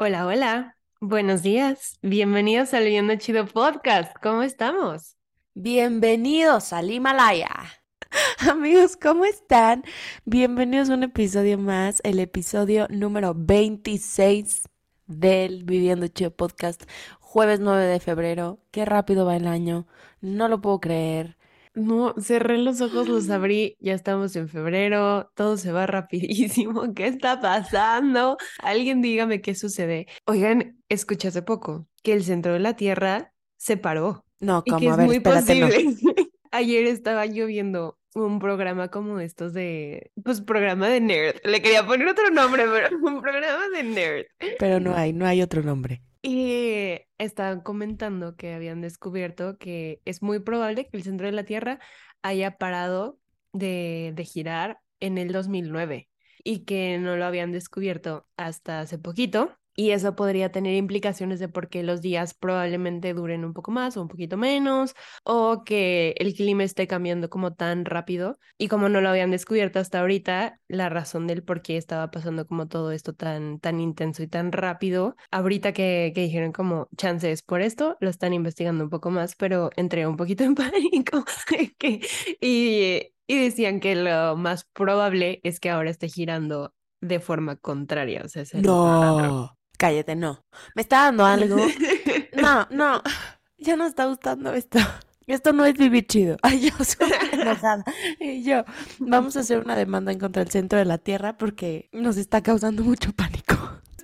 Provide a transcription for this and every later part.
Hola, hola. Buenos días. Bienvenidos al Viviendo Chido Podcast. ¿Cómo estamos? Bienvenidos al Himalaya. Amigos, ¿cómo están? Bienvenidos a un episodio más, el episodio número 26 del Viviendo Chido Podcast, jueves 9 de febrero. Qué rápido va el año, no lo puedo creer. No, cerré los ojos, los abrí, ya estamos en febrero, todo se va rapidísimo. ¿Qué está pasando? Alguien dígame qué sucede. Oigan, escuché hace poco que el centro de la Tierra se paró. No, Y como que a es ver, muy espérate, no. posible. Ayer estaba yo viendo un programa como estos de, pues programa de nerd. Le quería poner otro nombre, pero un programa de nerd. Pero no hay, no hay otro nombre. Y estaban comentando que habían descubierto que es muy probable que el centro de la Tierra haya parado de, de girar en el 2009 y que no lo habían descubierto hasta hace poquito. Y eso podría tener implicaciones de por qué los días probablemente duren un poco más o un poquito menos, o que el clima esté cambiando como tan rápido. Y como no lo habían descubierto hasta ahorita, la razón del por qué estaba pasando como todo esto tan, tan intenso y tan rápido, ahorita que, que dijeron como chances por esto, lo están investigando un poco más, pero entré un poquito en pánico. que, y, y decían que lo más probable es que ahora esté girando de forma contraria, o sea, es. No, cállate, no. Me está dando algo. No, no, ya no está gustando esto. Esto no es vivir chido. Ay, yo soy enojada. Y yo, vamos a hacer una demanda en contra del centro de la Tierra porque nos está causando mucho pánico.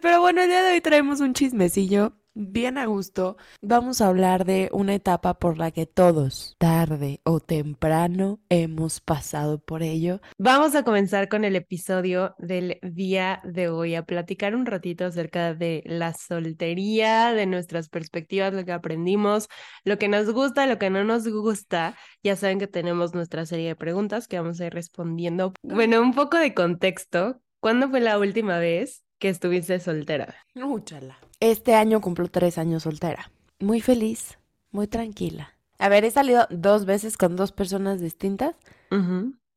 Pero bueno, el día de hoy traemos un chismecillo bien a gusto. Vamos a hablar de una etapa por la que todos, tarde o temprano, hemos pasado por ello. Vamos a comenzar con el episodio del día de hoy, a platicar un ratito acerca de la soltería, de nuestras perspectivas, lo que aprendimos, lo que nos gusta, lo que no nos gusta. Ya saben que tenemos nuestra serie de preguntas que vamos a ir respondiendo. Bueno, un poco de contexto. ¿Cuándo fue la última vez que estuviste soltera? Úchala. Este año cumplo tres años soltera. Muy feliz, muy tranquila. A ver, he salido dos veces con dos personas distintas.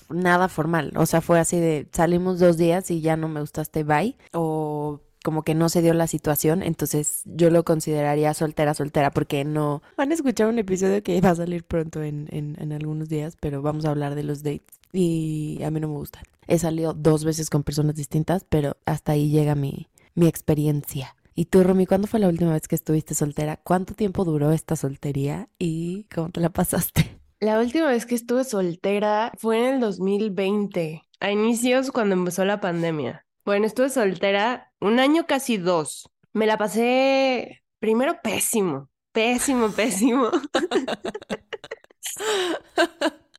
Nada formal. O sea, fue así de salimos dos días y ya no me gustaste, bye. O como que no se dio la situación. Entonces yo lo consideraría soltera, soltera, porque no. Van a escuchar un episodio que va a salir pronto en, en, en algunos días, pero vamos a hablar de los dates. Y a mí no me gustan. He salido dos veces con personas distintas, pero hasta ahí llega mi, mi experiencia. ¿Y tú, Romy, cuándo fue la última vez que estuviste soltera? ¿Cuánto tiempo duró esta soltería y cómo te la pasaste? La última vez que estuve soltera fue en el 2020, a inicios cuando empezó la pandemia. Bueno, estuve soltera un año casi dos. Me la pasé primero pésimo, pésimo, pésimo.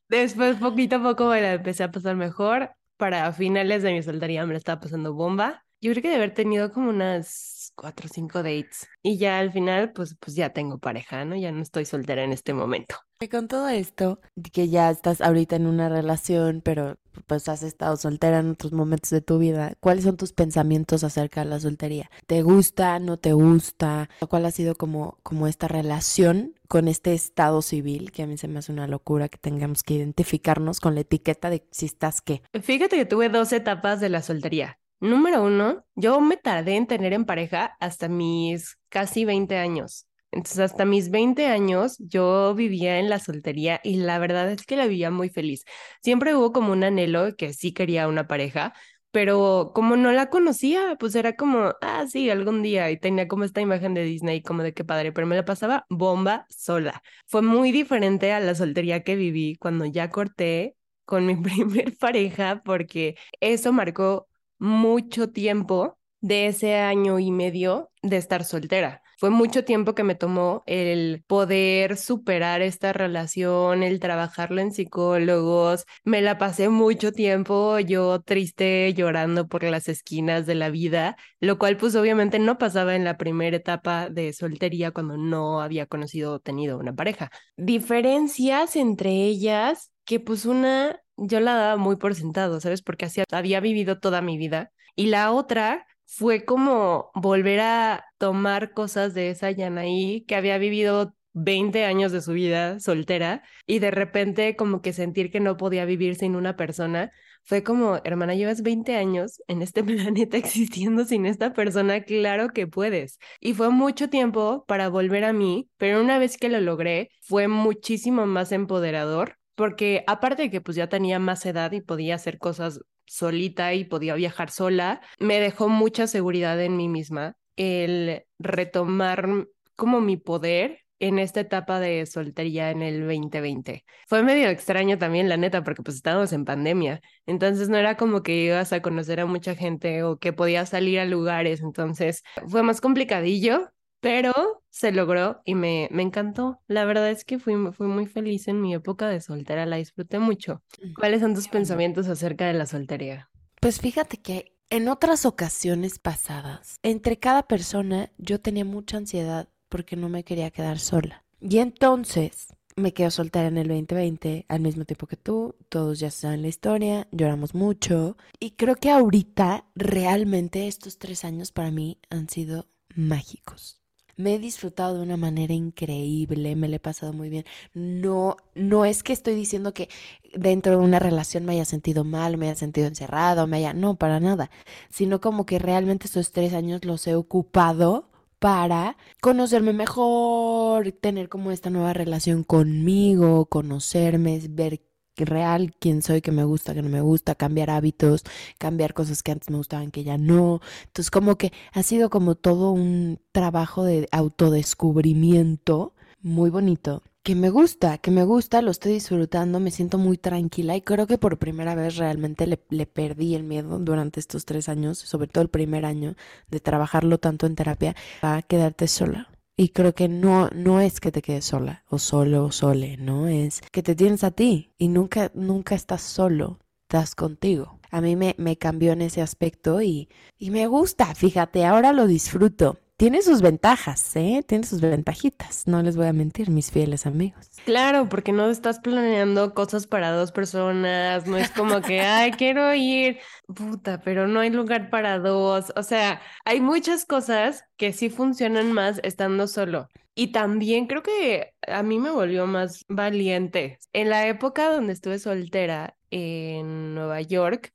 Después, poquito a poco, me la empecé a pasar mejor. Para finales de mi soltería me la estaba pasando bomba. Yo creo que de haber tenido como unas cuatro o cinco dates. Y ya al final, pues, pues ya tengo pareja, ¿no? Ya no estoy soltera en este momento. Y con todo esto, que ya estás ahorita en una relación, pero pues has estado soltera en otros momentos de tu vida, ¿cuáles son tus pensamientos acerca de la soltería? ¿Te gusta, no te gusta? ¿Cuál ha sido como, como esta relación con este estado civil? Que a mí se me hace una locura que tengamos que identificarnos con la etiqueta de si estás qué. Fíjate que tuve dos etapas de la soltería. Número uno, yo me tardé en tener en pareja hasta mis casi 20 años. Entonces, hasta mis 20 años yo vivía en la soltería y la verdad es que la vivía muy feliz. Siempre hubo como un anhelo que sí quería una pareja, pero como no la conocía, pues era como, ah, sí, algún día y tenía como esta imagen de Disney, como de qué padre, pero me la pasaba bomba sola. Fue muy diferente a la soltería que viví cuando ya corté con mi primer pareja, porque eso marcó mucho tiempo de ese año y medio de estar soltera. Fue mucho tiempo que me tomó el poder superar esta relación, el trabajarlo en psicólogos. Me la pasé mucho tiempo yo triste, llorando por las esquinas de la vida, lo cual pues obviamente no pasaba en la primera etapa de soltería cuando no había conocido o tenido una pareja. Diferencias entre ellas que pues una yo la daba muy por sentado, ¿sabes? Porque así había vivido toda mi vida. Y la otra fue como volver a tomar cosas de esa Yanaí que había vivido 20 años de su vida soltera y de repente como que sentir que no podía vivir sin una persona fue como, hermana, llevas 20 años en este planeta existiendo sin esta persona, claro que puedes. Y fue mucho tiempo para volver a mí, pero una vez que lo logré, fue muchísimo más empoderador, porque aparte de que pues ya tenía más edad y podía hacer cosas solita y podía viajar sola, me dejó mucha seguridad en mí misma el retomar como mi poder en esta etapa de soltería en el 2020. Fue medio extraño también, la neta, porque pues estábamos en pandemia, entonces no era como que ibas a conocer a mucha gente o que podías salir a lugares, entonces fue más complicadillo, pero se logró y me, me encantó. La verdad es que fui, fui muy feliz en mi época de soltera, la disfruté mucho. ¿Cuáles son tus pensamientos acerca de la soltería? Pues fíjate que en otras ocasiones pasadas, entre cada persona yo tenía mucha ansiedad porque no me quería quedar sola. Y entonces me quedo soltera en el 2020 al mismo tiempo que tú, todos ya saben la historia, lloramos mucho y creo que ahorita realmente estos tres años para mí han sido mágicos. Me he disfrutado de una manera increíble, me le he pasado muy bien. No, no es que estoy diciendo que dentro de una relación me haya sentido mal, me haya sentido encerrado, me haya, no, para nada, sino como que realmente estos tres años los he ocupado para conocerme mejor, tener como esta nueva relación conmigo, conocerme, ver real quién soy, que me gusta, que no me gusta, cambiar hábitos, cambiar cosas que antes me gustaban que ya no. Entonces como que ha sido como todo un trabajo de autodescubrimiento muy bonito que me gusta, que me gusta, lo estoy disfrutando, me siento muy tranquila y creo que por primera vez realmente le, le, perdí el miedo durante estos tres años, sobre todo el primer año de trabajarlo tanto en terapia, a quedarte sola. Y creo que no, no es que te quedes sola o solo o sole, no es que te tienes a ti y nunca, nunca estás solo, estás contigo. A mí me, me cambió en ese aspecto y, y me gusta, fíjate, ahora lo disfruto tiene sus ventajas, ¿eh? Tiene sus ventajitas, no les voy a mentir, mis fieles amigos. Claro, porque no estás planeando cosas para dos personas, no es como que, ay, quiero ir, puta, pero no hay lugar para dos. O sea, hay muchas cosas que sí funcionan más estando solo. Y también creo que a mí me volvió más valiente. En la época donde estuve soltera en Nueva York,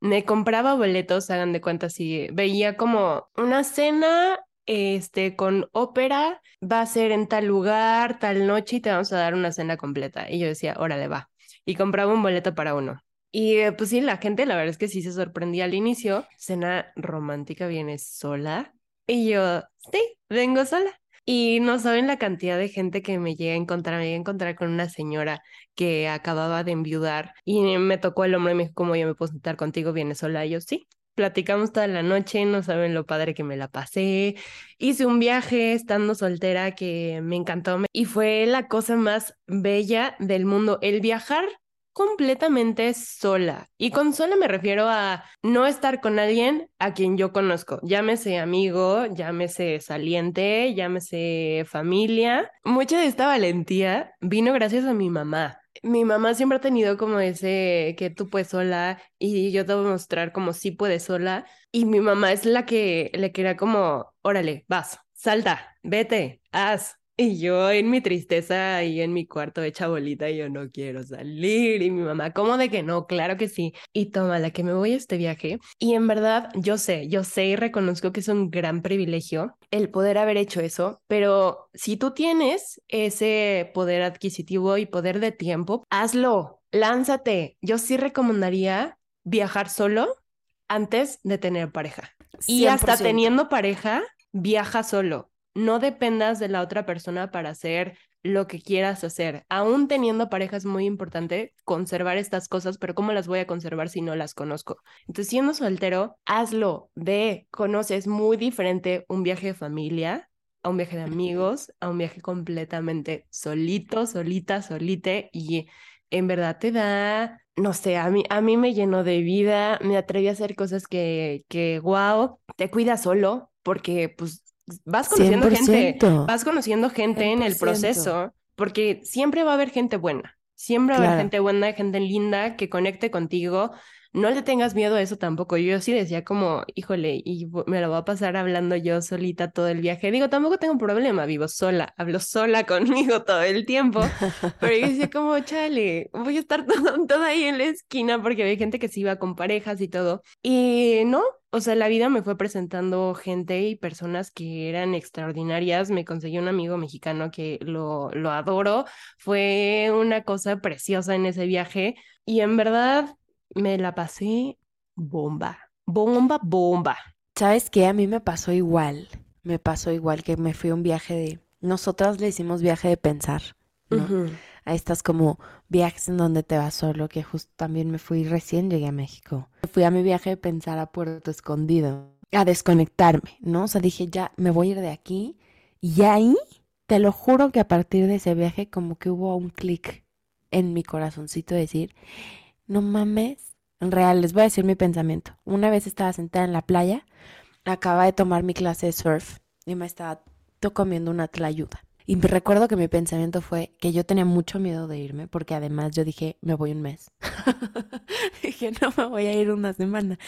me compraba boletos, hagan de cuenta, si veía como una cena este, con ópera, va a ser en tal lugar, tal noche y te vamos a dar una cena completa. Y yo decía, órale, va. Y compraba un boleto para uno. Y eh, pues sí, la gente, la verdad es que sí se sorprendía al inicio. Cena romántica, ¿vienes sola? Y yo, sí, vengo sola. Y no saben la cantidad de gente que me llega a encontrar. Me llega a encontrar con una señora que acababa de enviudar y me tocó el hombro y me dijo, ¿cómo yo me puedo sentar contigo? ¿Vienes sola? Y yo, sí platicamos toda la noche, no saben lo padre que me la pasé. Hice un viaje estando soltera que me encantó y fue la cosa más bella del mundo, el viajar completamente sola. Y con sola me refiero a no estar con alguien a quien yo conozco, llámese amigo, llámese saliente, llámese familia. Mucha de esta valentía vino gracias a mi mamá. Mi mamá siempre ha tenido como ese que tú puedes sola y yo te voy a mostrar como sí puedes sola. Y mi mamá es la que le quería como, órale, vas, salta, vete, haz, y yo en mi tristeza y en mi cuarto hecha bolita, y yo no quiero salir. Y mi mamá, ¿cómo de que no? Claro que sí. Y toma, la que me voy a este viaje. Y en verdad, yo sé, yo sé y reconozco que es un gran privilegio el poder haber hecho eso, pero si tú tienes ese poder adquisitivo y poder de tiempo, hazlo, lánzate. Yo sí recomendaría viajar solo antes de tener pareja. Y hasta teniendo pareja, viaja solo no dependas de la otra persona para hacer lo que quieras hacer. Aún teniendo pareja es muy importante conservar estas cosas, pero ¿cómo las voy a conservar si no las conozco? Entonces, siendo soltero, hazlo, ve, conoces muy diferente un viaje de familia a un viaje de amigos, a un viaje completamente solito, solita, solite y en verdad te da, no sé, a mí, a mí me llenó de vida, me atreví a hacer cosas que, que, wow, te cuida solo porque pues vas conociendo gente, vas conociendo gente en el proceso, porque siempre va a haber gente buena, siempre va a haber gente buena, gente linda que conecte contigo. No le tengas miedo a eso tampoco. Yo sí decía como, híjole, y me lo voy a pasar hablando yo solita todo el viaje. Digo, tampoco tengo problema, vivo sola, hablo sola conmigo todo el tiempo, pero yo decía como, chale, voy a estar toda ahí en la esquina porque había gente que se iba con parejas y todo. Y no, o sea, la vida me fue presentando gente y personas que eran extraordinarias. Me conseguí un amigo mexicano que lo, lo adoro. Fue una cosa preciosa en ese viaje y en verdad me la pasé bomba, bomba, bomba. ¿Sabes qué? A mí me pasó igual. Me pasó igual que me fui a un viaje de... Nosotras le hicimos viaje de pensar, ¿no? A estas como viajes en donde te vas solo, que justo también me fui recién llegué a México. Fui a mi viaje de pensar a Puerto Escondido, a desconectarme, ¿no? O sea, dije, ya me voy a ir de aquí. Y ahí, te lo juro que a partir de ese viaje como que hubo un clic en mi corazoncito de decir, no mames. En real, les voy a decir mi pensamiento. Una vez estaba sentada en la playa, acaba de tomar mi clase de surf y me estaba comiendo una tlayuda. Y me recuerdo que mi pensamiento fue que yo tenía mucho miedo de irme, porque además yo dije, me voy un mes. dije, no me voy a ir una semana.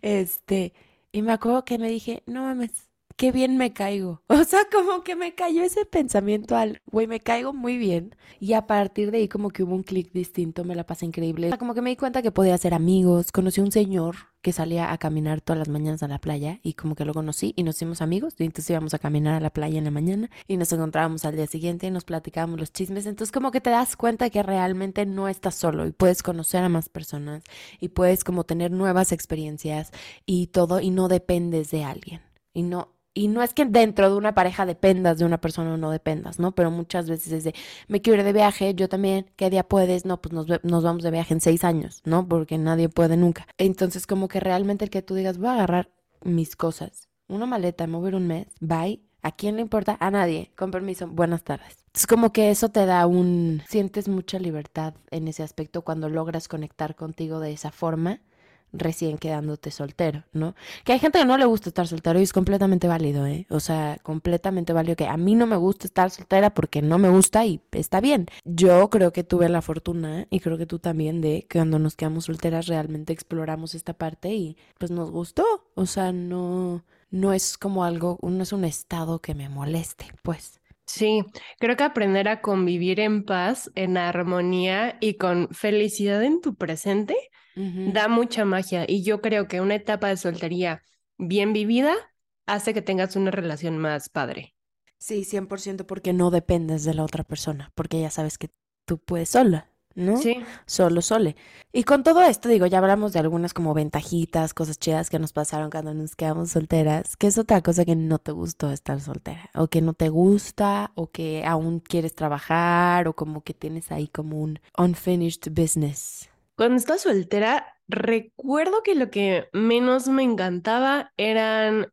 Este, y me acuerdo que me dije, no mames, qué bien me caigo. O sea, como que me cayó ese pensamiento al, güey, me caigo muy bien. Y a partir de ahí como que hubo un clic distinto, me la pasé increíble. O sea, como que me di cuenta que podía hacer amigos. Conocí a un señor que salía a caminar todas las mañanas a la playa y como que lo conocí y nos hicimos amigos. Y entonces íbamos a caminar a la playa en la mañana y nos encontrábamos al día siguiente y nos platicábamos los chismes. Entonces como que te das cuenta que realmente no estás solo y puedes conocer a más personas y puedes como tener nuevas experiencias y todo y no dependes de alguien. Y no, y no es que dentro de una pareja dependas de una persona o no dependas, ¿no? Pero muchas veces es de, me quiero ir de viaje, yo también, ¿qué día puedes? No, pues nos, nos vamos de viaje en seis años, ¿no? Porque nadie puede nunca. Entonces, como que realmente el que tú digas, voy a agarrar mis cosas, una maleta, mover un mes, bye. ¿A quién le importa? A nadie. Con permiso, buenas tardes. Es como que eso te da un... Sientes mucha libertad en ese aspecto cuando logras conectar contigo de esa forma recién quedándote soltero, ¿no? Que hay gente que no le gusta estar soltero y es completamente válido, ¿eh? O sea, completamente válido que a mí no me gusta estar soltera porque no me gusta y está bien. Yo creo que tuve la fortuna y creo que tú también de que cuando nos quedamos solteras realmente exploramos esta parte y pues nos gustó. O sea, no, no es como algo, no es un estado que me moleste, pues. Sí, creo que aprender a convivir en paz, en armonía y con felicidad en tu presente da mucha magia. Y yo creo que una etapa de soltería bien vivida hace que tengas una relación más padre. Sí, 100% porque no dependes de la otra persona, porque ya sabes que tú puedes sola, ¿no? Sí. Solo, sole. Y con todo esto, digo, ya hablamos de algunas como ventajitas, cosas chidas que nos pasaron cuando nos quedamos solteras, que es otra cosa que no te gustó estar soltera, o que no te gusta, o que aún quieres trabajar, o como que tienes ahí como un unfinished business. Cuando estaba soltera, recuerdo que lo que menos me encantaba eran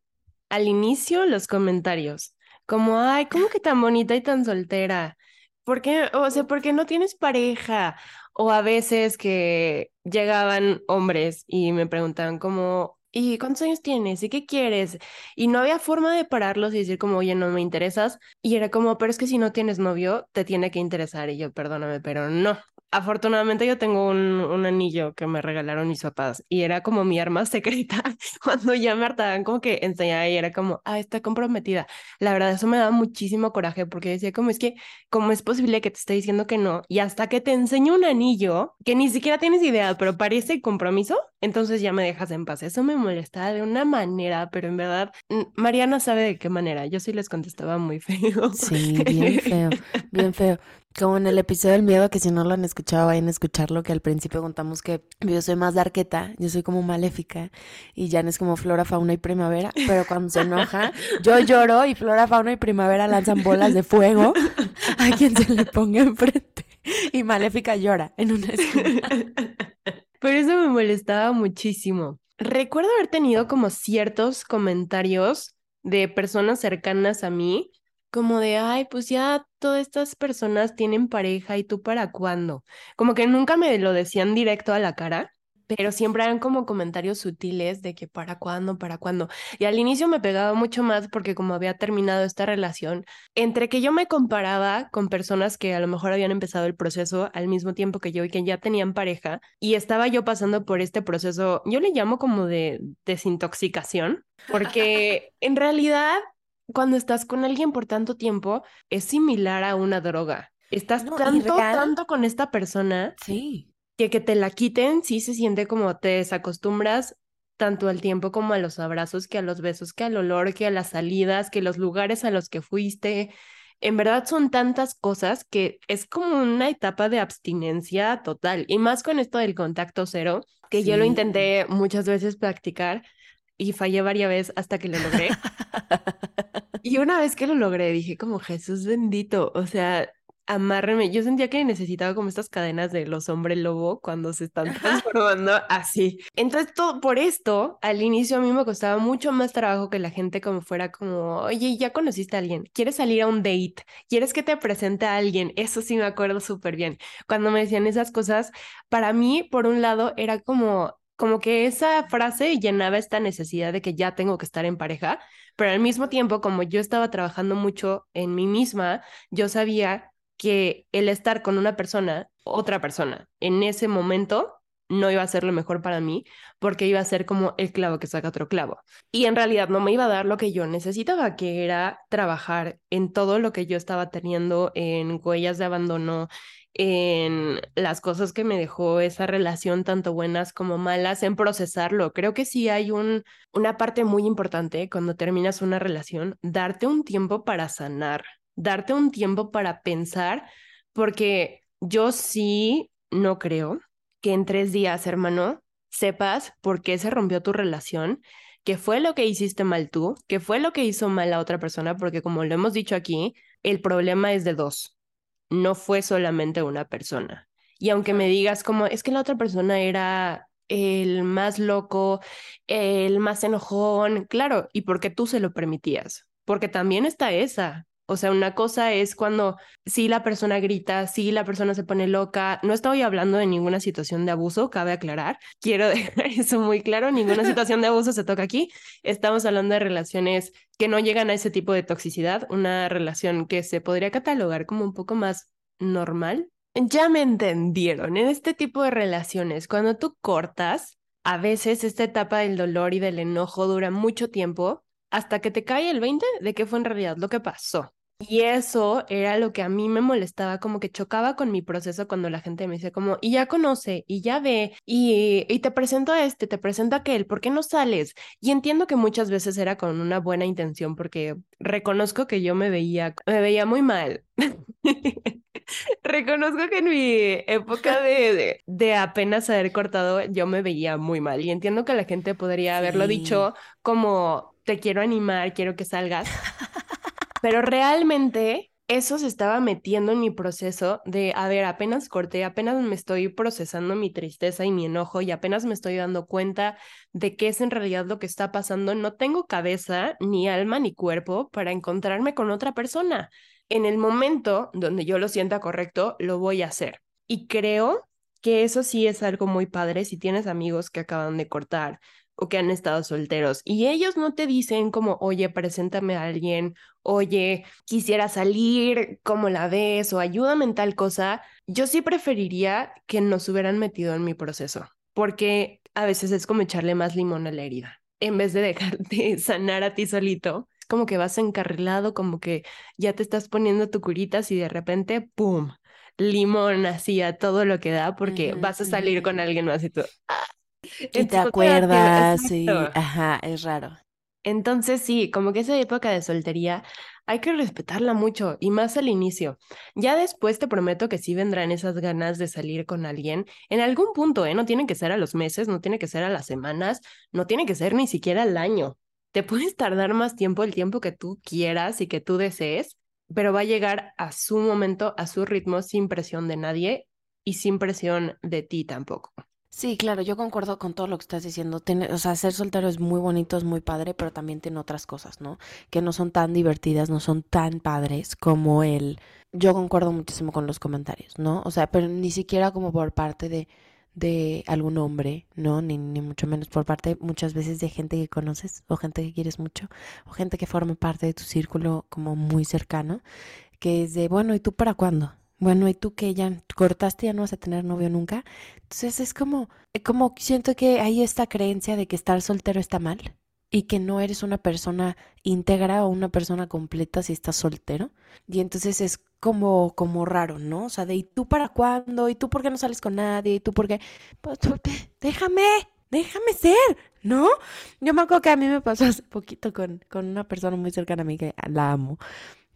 al inicio los comentarios, como, ay, ¿cómo que tan bonita y tan soltera? ¿Por qué? O sea, ¿por qué no tienes pareja? O a veces que llegaban hombres y me preguntaban como, ¿y cuántos años tienes? ¿Y qué quieres? Y no había forma de pararlos y decir como, oye, no me interesas. Y era como, pero es que si no tienes novio, te tiene que interesar. Y yo, perdóname, pero no afortunadamente yo tengo un, un, anillo que me regalaron mis papás y era como mi arma secreta cuando ya me hartaban como que enseñaba y era como, ah, está comprometida. La verdad, eso me da muchísimo coraje porque decía como es que, ¿cómo es posible que te esté diciendo que no? Y hasta que te enseño un anillo que ni siquiera tienes idea, pero parece compromiso, entonces ya me dejas en paz. Eso me molestaba de una manera, pero en verdad, Mariana sabe de qué manera. Yo sí les contestaba muy feo. Sí, bien feo, bien feo. Como en el episodio del miedo, que si no lo han escuchado, vayan a escucharlo, que al principio contamos que yo soy más de arqueta, yo soy como maléfica, y Jan es como flora, fauna y primavera, pero cuando se enoja, yo lloro y flora, fauna y primavera lanzan bolas de fuego a quien se le ponga enfrente. Y maléfica llora en una esquina. Pero eso me molestaba muchísimo. Recuerdo haber tenido como ciertos comentarios de personas cercanas a mí como de, ay, pues ya todas estas personas tienen pareja y tú para cuándo. Como que nunca me lo decían directo a la cara, pero siempre eran como comentarios sutiles de que para cuándo, para cuándo. Y al inicio me pegaba mucho más porque como había terminado esta relación, entre que yo me comparaba con personas que a lo mejor habían empezado el proceso al mismo tiempo que yo y que ya tenían pareja, y estaba yo pasando por este proceso, yo le llamo como de desintoxicación, porque en realidad cuando estás con alguien por tanto tiempo es similar a una droga. Estás tanto, tanto con esta persona. Sí que que te la quiten, sí se siente como te desacostumbras tanto al tiempo como a los abrazos, que a los besos, que al olor, que a las salidas, que los lugares a los que fuiste. En verdad son tantas cosas que es como una etapa de abstinencia total. Y más con esto del contacto cero, que yo lo intenté muchas veces practicar y fallé varias veces hasta que lo logré. y una vez que lo logré, dije como Jesús bendito, o sea, amárreme. Yo sentía que necesitaba como estas cadenas de los hombres lobo cuando se están transformando así. Entonces, todo por esto, al inicio a mí me costaba mucho más trabajo que la gente como fuera como, oye, ya conociste a alguien, quieres salir a un date, quieres que te presente a alguien. Eso sí me acuerdo súper bien. Cuando me decían esas cosas, para mí, por un lado, era como como que esa frase llenaba esta necesidad de que ya tengo que estar en pareja, pero al mismo tiempo, como yo estaba trabajando mucho en mí misma, yo sabía que el estar con una persona, otra persona, en ese momento no iba a ser lo mejor para mí porque iba a ser como el clavo que saca otro clavo. Y en realidad no me iba a dar lo que yo necesitaba, que era trabajar en todo lo que yo estaba teniendo, en huellas de abandono, en las cosas que me dejó esa relación, tanto buenas como malas, en procesarlo. Creo que sí hay un, una parte muy importante cuando terminas una relación, darte un tiempo para sanar, darte un tiempo para pensar, porque yo sí no creo que en tres días, hermano, sepas por qué se rompió tu relación, qué fue lo que hiciste mal tú, qué fue lo que hizo mal la otra persona, porque como lo hemos dicho aquí, el problema es de dos, no fue solamente una persona. Y aunque me digas como, es que la otra persona era el más loco, el más enojón, claro, y porque tú se lo permitías, porque también está esa, o sea, una cosa es cuando sí la persona grita, sí la persona se pone loca. No estoy hablando de ninguna situación de abuso, cabe aclarar. Quiero dejar eso muy claro, ninguna situación de abuso se toca aquí. Estamos hablando de relaciones que no llegan a ese tipo de toxicidad, una relación que se podría catalogar como un poco más normal. Ya me entendieron, en este tipo de relaciones, cuando tú cortas, a veces esta etapa del dolor y del enojo dura mucho tiempo hasta que te cae el 20 de qué fue en realidad lo que pasó. Y eso era lo que a mí me molestaba, como que chocaba con mi proceso cuando la gente me dice como, y ya conoce, y ya ve, y, y te presento a este, te presento a aquel, ¿por qué no sales? Y entiendo que muchas veces era con una buena intención, porque reconozco que yo me veía, me veía muy mal. Reconozco que en mi época de, de, apenas haber cortado yo me veía muy mal y entiendo que la gente podría haberlo dicho como te quiero animar, quiero que salgas. Pero realmente eso se estaba metiendo en mi proceso de, a ver, apenas corté, apenas me estoy procesando mi tristeza y mi enojo y apenas me estoy dando cuenta de qué es en realidad lo que está pasando. No tengo cabeza, ni alma, ni cuerpo para encontrarme con otra persona. En el momento donde yo lo sienta correcto, lo voy a hacer. Y creo que eso sí es algo muy padre si tienes amigos que acaban de cortar, o que han estado solteros y ellos no te dicen como, oye, preséntame a alguien, oye, quisiera salir, ¿cómo la ves? o ayúdame en tal cosa, yo sí preferiría que nos hubieran metido en mi proceso, porque a veces es como echarle más limón a la herida, en vez de dejarte sanar a ti solito. Como que vas encarrilado, como que ya te estás poniendo tu curitas y de repente, ¡pum! Limón así a todo lo que da porque vas a salir con alguien más y tú, ¡ah! Y te acuerdas, sí, ajá, es raro. Entonces sí, como que esa época de soltería hay que respetarla mucho y más al inicio. Ya después te prometo que sí vendrán esas ganas de salir con alguien en algún punto, ¿eh? No tiene que ser a los meses, no tiene que ser a las semanas, no tiene que ser ni siquiera al año. Te puedes tardar más tiempo, el tiempo que tú quieras y que tú desees, pero va a llegar a su momento, a su ritmo, sin presión de nadie y sin presión de ti tampoco. Sí, claro, yo concuerdo con todo lo que estás diciendo. o sea, ser soltero es muy bonito, es muy padre, pero también tiene otras cosas, ¿no? Que no son tan divertidas, no son tan padres como el... Yo concuerdo muchísimo con los comentarios, ¿no? O sea, pero ni siquiera como por parte de, de algún hombre, ¿no? Ni, ni mucho menos por parte muchas veces de gente que conoces o gente que quieres mucho o gente que forma parte de tu círculo como muy cercano, que es de, bueno, ¿y tú para cuándo? Bueno, ¿y tú que ya cortaste, ya no vas a tener novio nunca? Entonces es como, como siento que hay esta creencia de que estar soltero está mal y que no eres una persona íntegra o una persona completa si estás soltero. Y entonces es como, como raro, ¿no? O sea, de ¿y tú para cuándo? ¿Y tú por qué no sales con nadie? ¿Y tú por qué? Pues, déjame, déjame ser, ¿no? Yo me acuerdo que a mí me pasó hace poquito con, con una persona muy cercana a mí que la amo,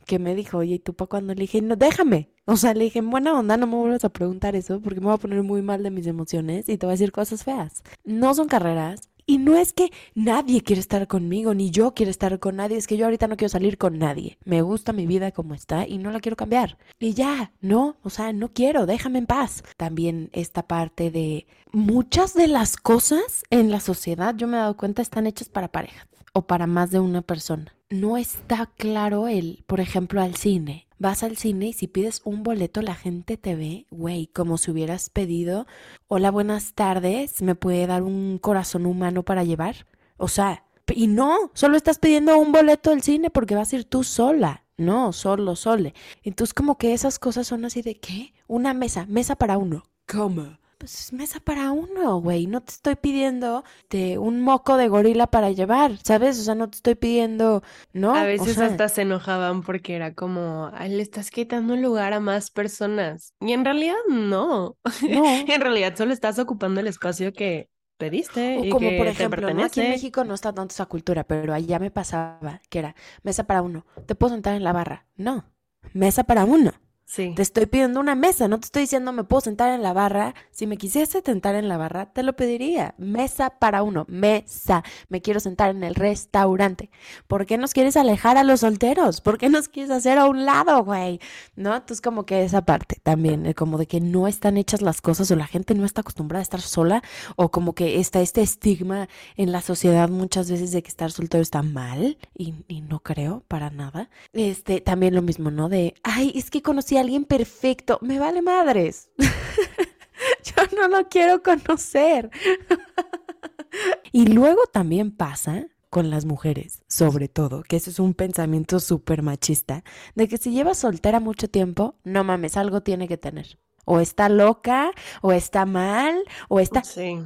que me dijo, oye, ¿y tú para cuándo? Le dije, no, déjame. O sea, le dije, en buena onda, no me vuelvas a preguntar eso porque me voy a poner muy mal de mis emociones y te voy a decir cosas feas. No son carreras, y no es que nadie quiere estar conmigo, ni yo quiero estar con nadie, es que yo ahorita no quiero salir con nadie. Me gusta mi vida como está y no la quiero cambiar. Y ya, no, o sea, no quiero, déjame en paz. También esta parte de muchas de las cosas en la sociedad, yo me he dado cuenta, están hechas para parejas o para más de una persona. No está claro el, por ejemplo, al cine vas al cine y si pides un boleto la gente te ve, güey, como si hubieras pedido, hola, buenas tardes, ¿me puede dar un corazón humano para llevar? O sea, y no, solo estás pidiendo un boleto del cine porque vas a ir tú sola. No, solo, sole. Entonces como que esas cosas son así de, ¿qué? Una mesa, mesa para uno. ¿Cómo? Pues es mesa para uno, güey. No te estoy pidiendo de un moco de gorila para llevar, ¿sabes? O sea, no te estoy pidiendo, ¿no? A veces hasta se enojaban porque era como, Ay, le estás quitando lugar a más personas. Y en realidad no. No. en realidad solo estás ocupando el espacio que pediste. O como por ejemplo, aquí en México no está tanto esa cultura, pero allá me pasaba que era mesa para uno. ¿Te puedo sentar en la barra? No. Mesa para uno. Te estoy pidiendo una mesa, no te estoy diciendo me puedo sentar en la barra. Si me quisiese sentar en la barra, te lo pediría. Mesa para uno, mesa. Me quiero sentar en el restaurante. ¿Por qué nos quieres alejar a los solteros? ¿Por qué nos quieres hacer a un lado, güey? ¿No? Entonces como que esa parte también, eh, como de que no están hechas las cosas o la gente no está acostumbrada a estar sola o como que está este estigma en la sociedad muchas veces de que estar soltero está mal y, y no creo para nada. Este, también lo mismo, ¿no? De, ay, es que conocí alguien perfecto. Me vale madres. Yo no lo quiero conocer. y luego también pasa con las mujeres, sobre todo, que ese es un pensamiento súper machista, de que si llevas soltera mucho tiempo, no mames, algo tiene que tener. O está loca, o está mal, o está... Sí.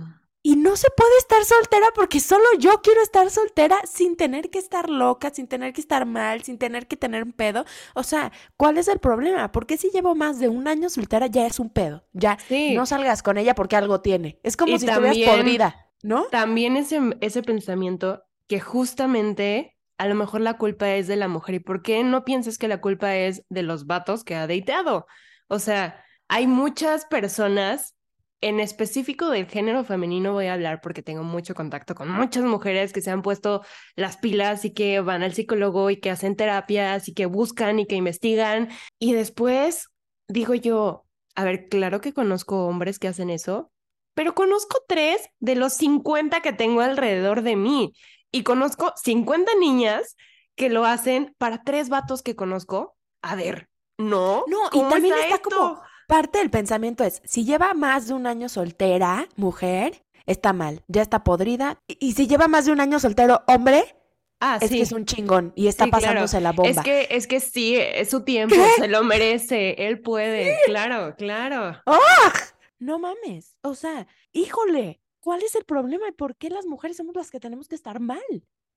Y no se puede estar soltera porque solo yo quiero estar soltera sin tener que estar loca, sin tener que estar mal, sin tener que tener un pedo. O sea, ¿cuál es el problema? Porque si llevo más de un año soltera ya es un pedo. Ya no salgas con ella porque algo tiene. Es como si estuvieras podrida, ¿no? También ese, ese pensamiento que justamente a lo mejor la culpa es de la mujer. ¿Y por qué no piensas que la culpa es de los vatos que ha deiteado? O sea, hay muchas personas en específico del género femenino voy a hablar porque tengo mucho contacto con muchas mujeres que se han puesto las pilas y que van al psicólogo y que hacen terapias y que buscan y que investigan. Y después digo yo, a ver, claro que conozco hombres que hacen eso, pero conozco tres de los 50 que tengo alrededor de mí y conozco 50 niñas que lo hacen para tres vatos que conozco. A ver, no. No, y también está, como parte del pensamiento es, si lleva más de un año soltera, mujer, está mal, ya está podrida. Y, si lleva más de un año soltero, hombre, Ah, es que es un chingón y está pasándose la bomba. Es que, es que sí, es su tiempo, se lo merece, él puede, claro, claro. ¡Ah! No mames, o sea, híjole, ¿cuál es el problema y por qué las mujeres somos las que tenemos que estar mal?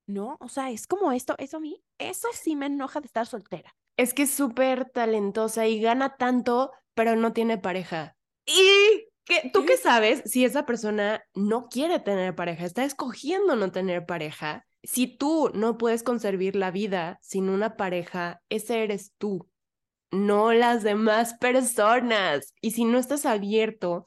¿No? O sea, es como esto, eso a mí, eso sí me enoja de estar soltera. Es que es súper talentosa y gana tanto pero no tiene pareja. ¿Y qué, tú qué sabes si esa persona no quiere tener pareja, está escogiendo no tener pareja? Si tú no puedes concebir la vida sin una pareja, ese eres tú, no las demás personas. Y si no estás abierto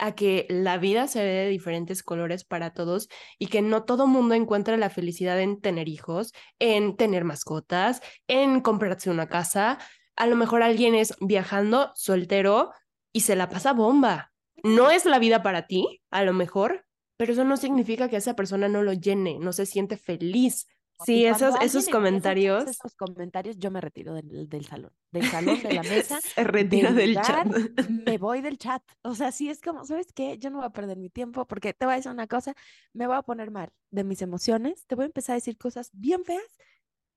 a que la vida se ve de diferentes colores para todos y que no todo mundo encuentra la felicidad en tener hijos, en tener mascotas, en comprarse una casa, a lo mejor alguien es viajando soltero y se la pasa bomba. No es la vida para ti, a lo mejor, pero eso no significa que esa persona no lo llene, no se siente feliz Sí, esos, esos comentarios. Esos comentarios, yo me retiro del, del, salón, del salón, de la mesa. Se retira del, chat. Me voy del chat. O sea, sí es como, ¿sabes qué? Yo no voy a perder mi tiempo porque te voy a decir una cosa, me voy a poner mal de mis emociones, te voy a empezar a decir cosas bien feas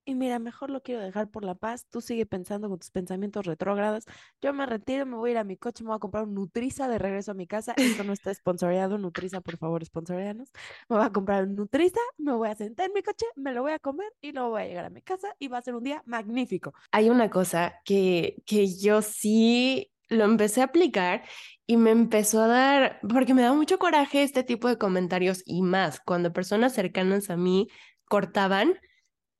y mira, mejor lo quiero dejar por la paz. Tú sigue pensando con tus pensamientos retrógrados. Yo me retiro, me voy a ir a mi coche, me voy a comprar un Nutriza de regreso a mi casa. Esto no está sponsoreado, Nutriza, por favor, sponsoreanos. Me voy a comprar un Nutriza, me voy a sentar en mi coche, me lo voy a comer y luego voy a llegar a mi casa y va a ser un día magnífico. Hay una cosa que, que yo sí lo empecé a aplicar y me empezó a dar, porque me da mucho coraje este tipo de comentarios y más cuando personas cercanas a mí cortaban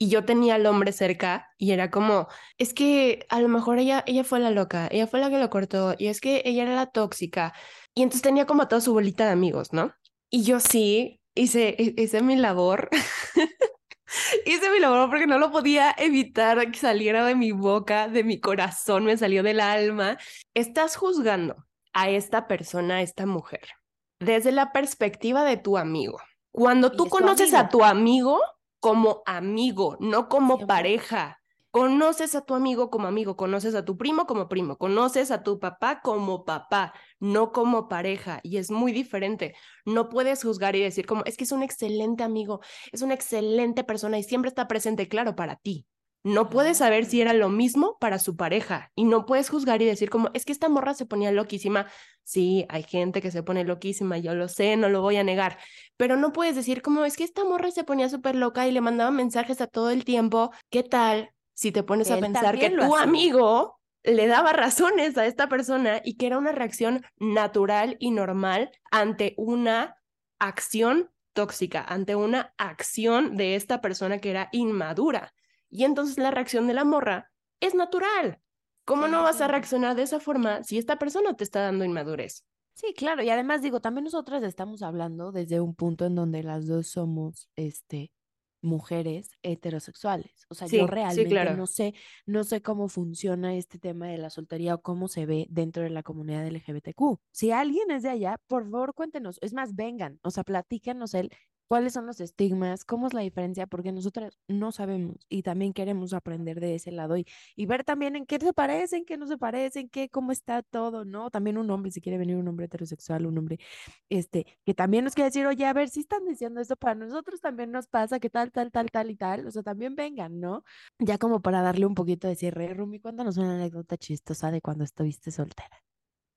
y yo tenía al hombre cerca y era como, es que a lo mejor ella, ella fue la loca, ella fue la que lo cortó y es que ella era la tóxica. Y entonces tenía como toda su bolita de amigos, ¿no? Y yo sí hice, hice mi labor. hice mi labor porque no lo podía evitar que saliera de mi boca, de mi corazón, me salió del alma. Estás juzgando a esta persona, a esta mujer, desde la perspectiva de tu amigo. Cuando tú conoces a tu amigo, como amigo, no como pareja. Conoces a tu amigo como amigo, conoces a tu primo como primo, conoces a tu papá como papá, no como pareja. Y es muy diferente. No puedes juzgar y decir como, es que es un excelente amigo, es una excelente persona y siempre está presente, claro, para ti. No puedes saber si era lo mismo para su pareja y no puedes juzgar y decir como, es que esta morra se ponía loquísima. Sí, hay gente que se pone loquísima, yo lo sé, no lo voy a negar, pero no puedes decir como, es que esta morra se ponía súper loca y le mandaba mensajes a todo el tiempo. ¿Qué tal si te pones a pensar que tu amigo le daba razones a esta persona y que era una reacción natural y normal ante una acción tóxica, ante una acción de esta persona que era inmadura? Y entonces la reacción de la morra es natural. ¿Cómo no vas a reaccionar de esa forma si esta persona te está dando inmadurez? Sí, claro, y además digo, también nosotras estamos hablando desde un punto en donde las dos somos este mujeres heterosexuales. O sea, yo realmente no sé, no sé cómo funciona este tema de la soltería o cómo se ve dentro de la comunidad LGBTQ. Si alguien es de allá, por favor cuéntenos. Es más, vengan, o sea, platícanos el cuáles son los estigmas, cómo es la diferencia, porque nosotras no sabemos y también queremos aprender de ese lado y, y ver también en qué se parecen, qué no se parecen, qué, cómo está todo, ¿no? También un hombre, si quiere venir un hombre heterosexual, un hombre, este, que también nos quiere decir, oye, a ver, si están diciendo esto para nosotros también nos pasa, que tal, tal, tal, tal y tal, o sea, también vengan, ¿no? Ya como para darle un poquito de cierre, Rumi, cuéntanos una anécdota chistosa de cuando estuviste soltera.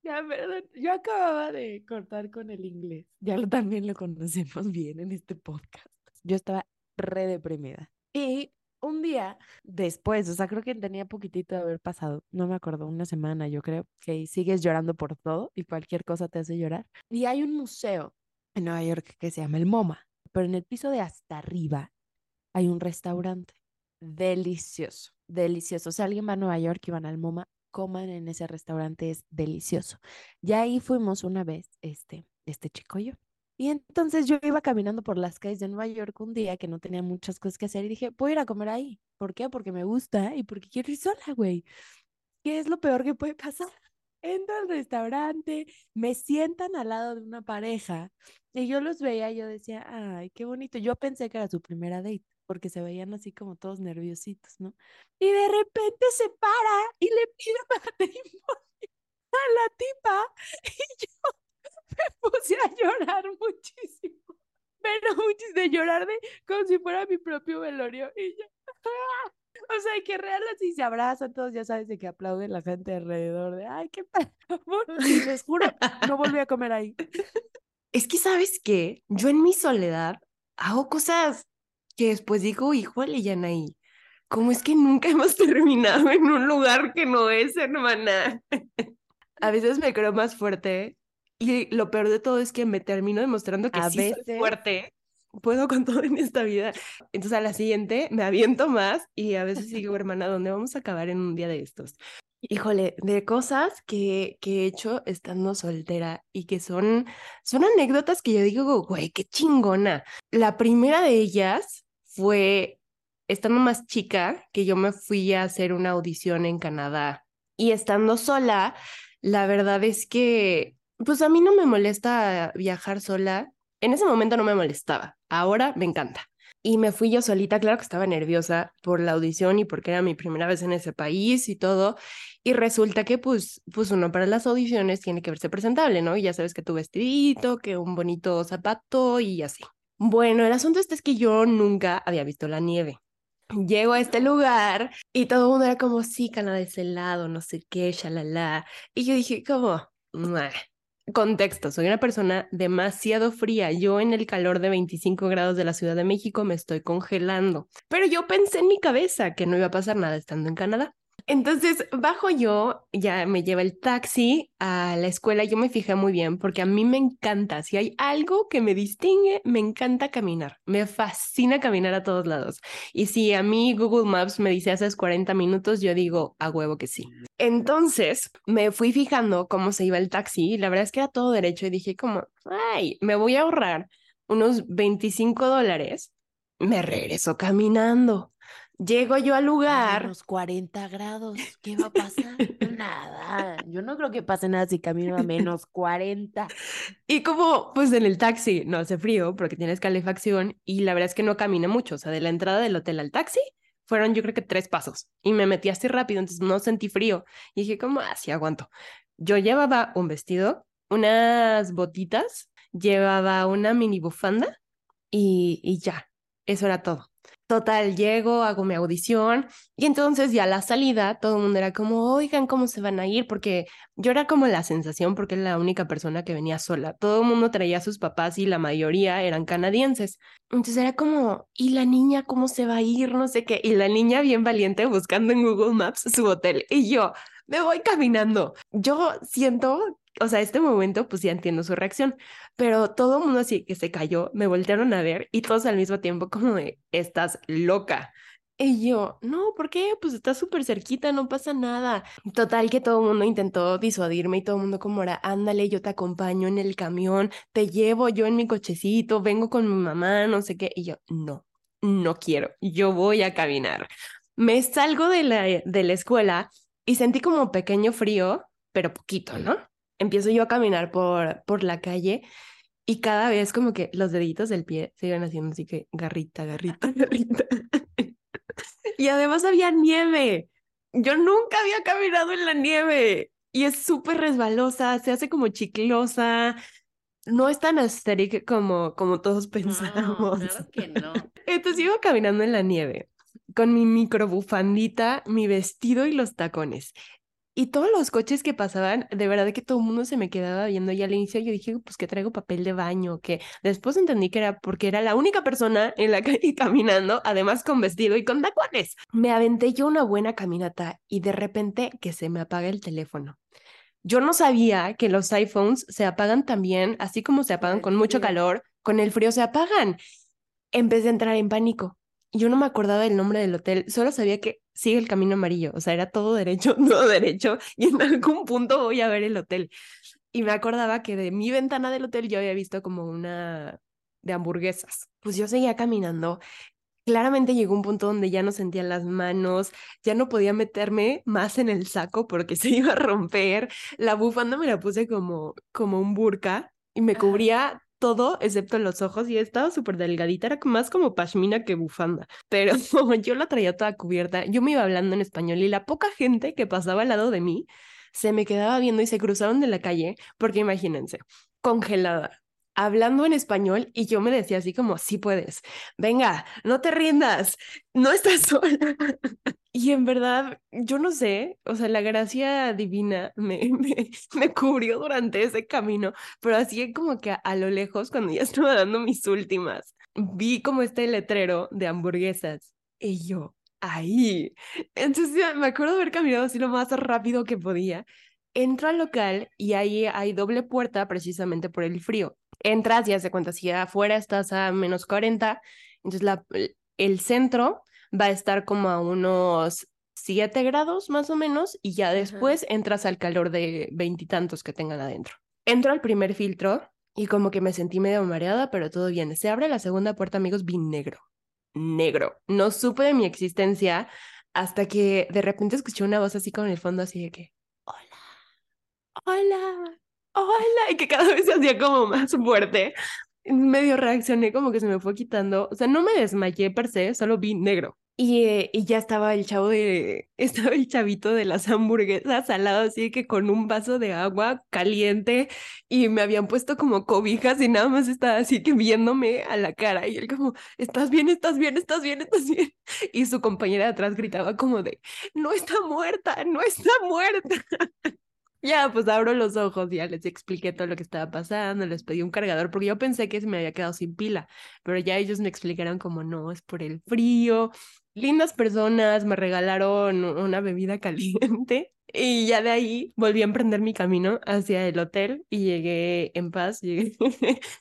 Ya, perdón, yo acababa de cortar con el inglés. Ya lo, también lo conocemos bien en este podcast. Yo estaba re deprimida. Y un día después, o sea, creo que tenía poquitito de haber pasado, no me acuerdo, una semana yo creo, que sigues llorando por todo y cualquier cosa te hace llorar. Y hay un museo en Nueva York que se llama el MoMA, pero en el piso de hasta arriba hay un restaurante delicioso, delicioso. O sea, alguien va a Nueva York y van al MoMA, coman en ese restaurante, es delicioso. Ya ahí fuimos una vez, este, este chico y yo. Y entonces yo iba caminando por las calles de Nueva York un día que no tenía muchas cosas que hacer y dije, voy a ir a comer ahí. ¿Por qué? Porque me gusta y porque quiero ir sola, güey. ¿Qué es lo peor que puede pasar? Entro al restaurante, me sientan al lado de una pareja y yo los veía y yo decía, ay, qué bonito. Yo pensé que era su primera date porque se veían así como todos nerviositos, ¿no? Y de repente se para y le pide matrimonio a la tipa y yo me puse a llorar muchísimo, pero muchísimo, de llorar de como si fuera mi propio velorio y yo, o sea, que real así se abrazan todos, ya sabes, de que aplauden la gente alrededor de, ay, qué amor, y les juro, no volví a comer ahí. Es que, ¿sabes qué? Yo en mi soledad hago cosas que después digo, híjole, Yanaí, ¿cómo es que nunca hemos terminado en un lugar que no es, hermana? a veces me creo más fuerte y lo peor de todo es que me termino demostrando que sí soy fuerte. Puedo con todo en esta vida. Entonces a la siguiente me aviento más y a veces digo, hermana, ¿dónde vamos a acabar en un día de estos? Híjole, de cosas que, que he hecho estando soltera y que son, son anécdotas que yo digo, güey, qué chingona. La primera de ellas fue estando más chica que yo me fui a hacer una audición en Canadá y estando sola, la verdad es que, pues a mí no me molesta viajar sola. En ese momento no me molestaba, ahora me encanta. y me fui yo solita, claro que estaba nerviosa por la audición y porque era mi primera vez en ese país y todo. Y resulta que pues, pues uno para las audiciones tiene que verse presentable, ¿no? Y ya sabes que tu vestidito, que un bonito zapato y así. Bueno, el asunto es que yo nunca había visto la nieve. Llego a este lugar y todo el mundo era como, sí, cana de ese lado, no sé qué, shalala. Y yo dije, como, Contexto, soy una persona demasiado fría. Yo en el calor de 25 grados de la Ciudad de México me estoy congelando. Pero yo pensé en mi cabeza que no iba a pasar nada estando en Canadá. Entonces, bajo yo, ya me lleva el taxi a la escuela. Yo me fijé muy bien porque a mí me encanta. Si hay algo que me distingue, me encanta caminar. Me fascina caminar a todos lados. Y si a mí Google Maps me dice haces 40 minutos, yo digo a huevo que sí. Entonces, me fui fijando cómo se iba el taxi. Y la verdad es que era todo derecho y dije como, ay, me voy a ahorrar unos 25 dólares. Me regreso caminando. Llego yo al lugar. A los 40 grados, ¿qué va a pasar? nada. Yo no creo que pase nada si camino a menos 40. Y como, pues en el taxi no hace frío porque tienes calefacción y la verdad es que no caminé mucho. O sea, de la entrada del hotel al taxi fueron yo creo que tres pasos y me metí así rápido, entonces no sentí frío. Y dije, como, así aguanto. Yo llevaba un vestido, unas botitas, llevaba una mini bufanda y, y ya, eso era todo. Total, llego, hago mi audición y entonces ya la salida todo el mundo era como, oigan, ¿cómo se van a ir? Porque yo era como la sensación porque era la única persona que venía sola. Todo el mundo traía sus papás y la mayoría eran canadienses. Entonces era como, ¿y la niña cómo se va a ir? No sé qué. Y la niña bien valiente buscando en Google Maps su hotel. Y yo, me voy caminando. Yo siento o sea, este momento, pues ya entiendo su reacción, pero todo mundo así que se cayó, me voltearon a ver y todos al mismo tiempo como de, estás loca. Y yo, no, ¿por qué? Pues está súper cerquita, no pasa nada. Total que todo el mundo intentó disuadirme y todo mundo como era, ándale, yo te acompaño en el camión, te llevo yo en mi cochecito, vengo con mi mamá, no sé qué. Y yo, no, no quiero, yo voy a caminar. Me salgo de la, de la escuela y sentí como pequeño frío, pero poquito, ¿no? Empiezo yo a caminar por, por la calle y cada vez como que los deditos del pie se iban haciendo así que garrita, garrita, garrita. y además había nieve. Yo nunca había caminado en la nieve y es súper resbalosa, se hace como chiclosa. No es tan asteric como, como todos pensamos. claro que no. Entonces iba caminando en la nieve con mi microbufandita, mi vestido y los tacones. Y todos los coches que pasaban, de verdad que todo el mundo se me quedaba viendo y al inicio yo dije, pues que traigo papel de baño, que después entendí que era porque era la única persona en la calle caminando, además con vestido y con tacones. Me aventé yo una buena caminata y de repente que se me apaga el teléfono. Yo no sabía que los iPhones se apagan también, así como se apagan con mucho calor, con el frío se apagan. Empecé a entrar en pánico yo no me acordaba del nombre del hotel, solo sabía que sigue el camino amarillo, o sea, era todo derecho, todo derecho, y en algún punto voy a ver el hotel. Y me acordaba que de mi ventana del hotel yo había visto como una de hamburguesas. Pues yo seguía caminando. Claramente llegó un punto donde ya no sentía las manos, ya no podía meterme más en el saco porque se iba a romper. La bufanda me la puse como, como un burka y me cubría todo excepto los ojos y estaba súper delgadita, era más como pashmina que bufanda, pero yo la traía toda cubierta, yo me iba hablando en español y la poca gente que pasaba al lado de mí se me quedaba viendo y se cruzaron de la calle, porque imagínense, congelada, hablando en español y yo me decía así como, sí puedes, venga, no te rindas, no estás sola. Y en verdad, yo no sé, o sea, la gracia divina me, me, cubrió durante ese camino, pero así como que a, lo lejos, cuando ya estaba dando mis últimas, vi como este letrero de hamburguesas y yo, ahí. Entonces me acuerdo de haber caminado así lo más rápido que podía. Entro al local y ahí hay doble puerta precisamente por el frío entras y hace cuenta, si afuera estás a menos 40, entonces la, el centro va a estar como a unos 7 grados más o menos y ya después entras al calor de veintitantos que tengan adentro. Entro al primer filtro y como que me sentí medio mareada, pero todo bien. Se abre la segunda puerta, amigos, vi negro. Negro. No supe de mi existencia hasta que de repente escuché una voz así con el fondo así de que, hola, hola, hola, y que cada vez se hacía como más fuerte. medio reaccioné como que se me fue quitando, o sea, no me desmayé per se, solo vi negro. Y, eh, y ya estaba el chavo de, estaba el chavito de las hamburguesas al lado, así que con un vaso de agua caliente y me habían puesto como cobijas y nada más estaba así que viéndome a la cara y él como, estás bien, estás bien, estás bien, estás bien. Y su compañera de atrás gritaba como de, no está muerta, no está muerta. Ya, pues abro los ojos, ya les expliqué todo lo que estaba pasando, les pedí un cargador, porque yo pensé que se me había quedado sin pila, pero ya ellos me explicaron como no, es por el frío. Lindas personas, me regalaron una bebida caliente y ya de ahí volví a emprender mi camino hacia el hotel y llegué en paz, llegué,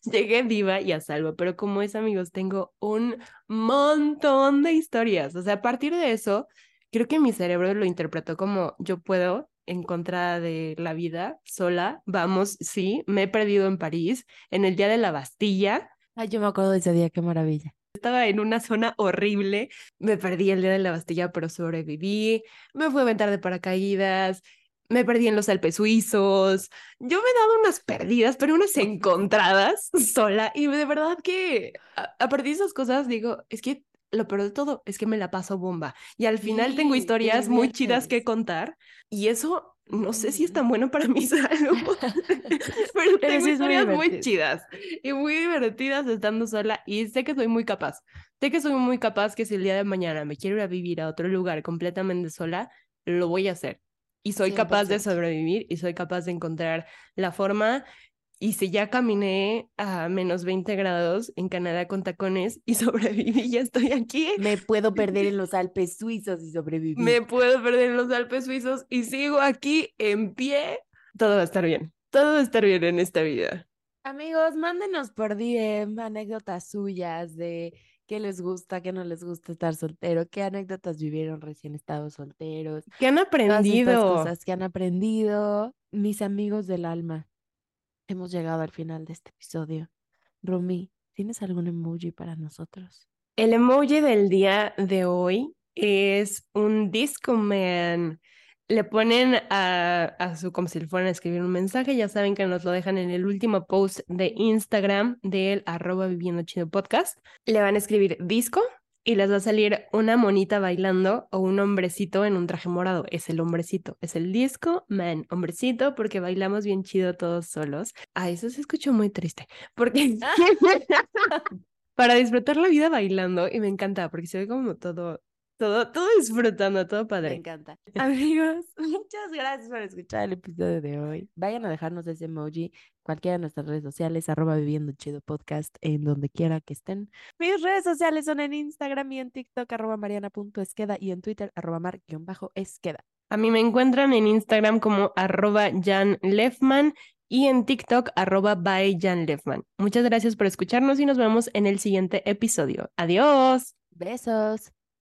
llegué viva y a salvo, pero como es amigos, tengo un montón de historias, o sea, a partir de eso, creo que mi cerebro lo interpretó como yo puedo en contra de la vida sola. Vamos, sí, me he perdido en París, en el día de la Bastilla. Ay, yo me acuerdo de ese día, qué maravilla. Estaba en una zona horrible, me perdí el día de la Bastilla, pero sobreviví, me fui a aventar de paracaídas, me perdí en los Alpes suizos, yo me he dado unas perdidas, pero unas encontradas sola, y de verdad que a, a partir de esas cosas digo, es que lo peor de todo es que me la paso bomba. Y al final tengo historias muy chidas que contar. Y eso no sé si es tan bueno para mi salud, pero tengo historias muy, chidas y muy divertidas estando sola. Y sé que soy muy capaz. Sé que soy muy capaz que si el día de mañana me quiero ir a vivir a otro lugar completamente sola, lo voy a hacer. Y soy capaz de sobrevivir y soy capaz de encontrar la forma y si ya caminé a menos 20 grados en Canadá con tacones y sobreviví, ya estoy aquí. Me puedo perder en los Alpes suizos y sobrevivir. Me puedo perder en los Alpes suizos y sigo aquí en pie. Todo va a estar bien. Todo va a estar bien en esta vida. Amigos, mándenos por DM anécdotas suyas de qué les gusta, qué no les gusta estar soltero, qué anécdotas vivieron recién estados solteros. ¿Qué han aprendido? cosas que han aprendido mis amigos del alma. Hemos llegado al final de este episodio. Rumi, ¿tienes algún emoji para nosotros? El emoji del día de hoy es un disco man. Le ponen a, a, su, como si le fueran a escribir un mensaje, ya saben que nos lo dejan en el último post de Instagram del arroba viviendo chido podcast. Le van a escribir disco y les va a salir una monita bailando o un hombrecito en un traje morado. Es el hombrecito, es el disco man, hombrecito, porque bailamos bien chido todos solos. Ah, eso se escuchó muy triste, porque para disfrutar la vida bailando, y me encanta, porque se ve como todo todo, todo disfrutando, todo padre. Me encanta. Amigos, muchas gracias por escuchar el episodio de hoy. Vayan a dejarnos ese emoji cualquiera de nuestras redes sociales, arroba viviendo chido podcast, en donde quiera que estén. Mis redes sociales son en Instagram y en TikTok, arroba mariana.esqueda y en Twitter, arroba mar-esqueda. A mí me encuentran en Instagram como arroba Jan Lefman y en TikTok arroba by Jan Lefman. Muchas gracias por escucharnos y nos vemos en el siguiente episodio. Adiós. Besos.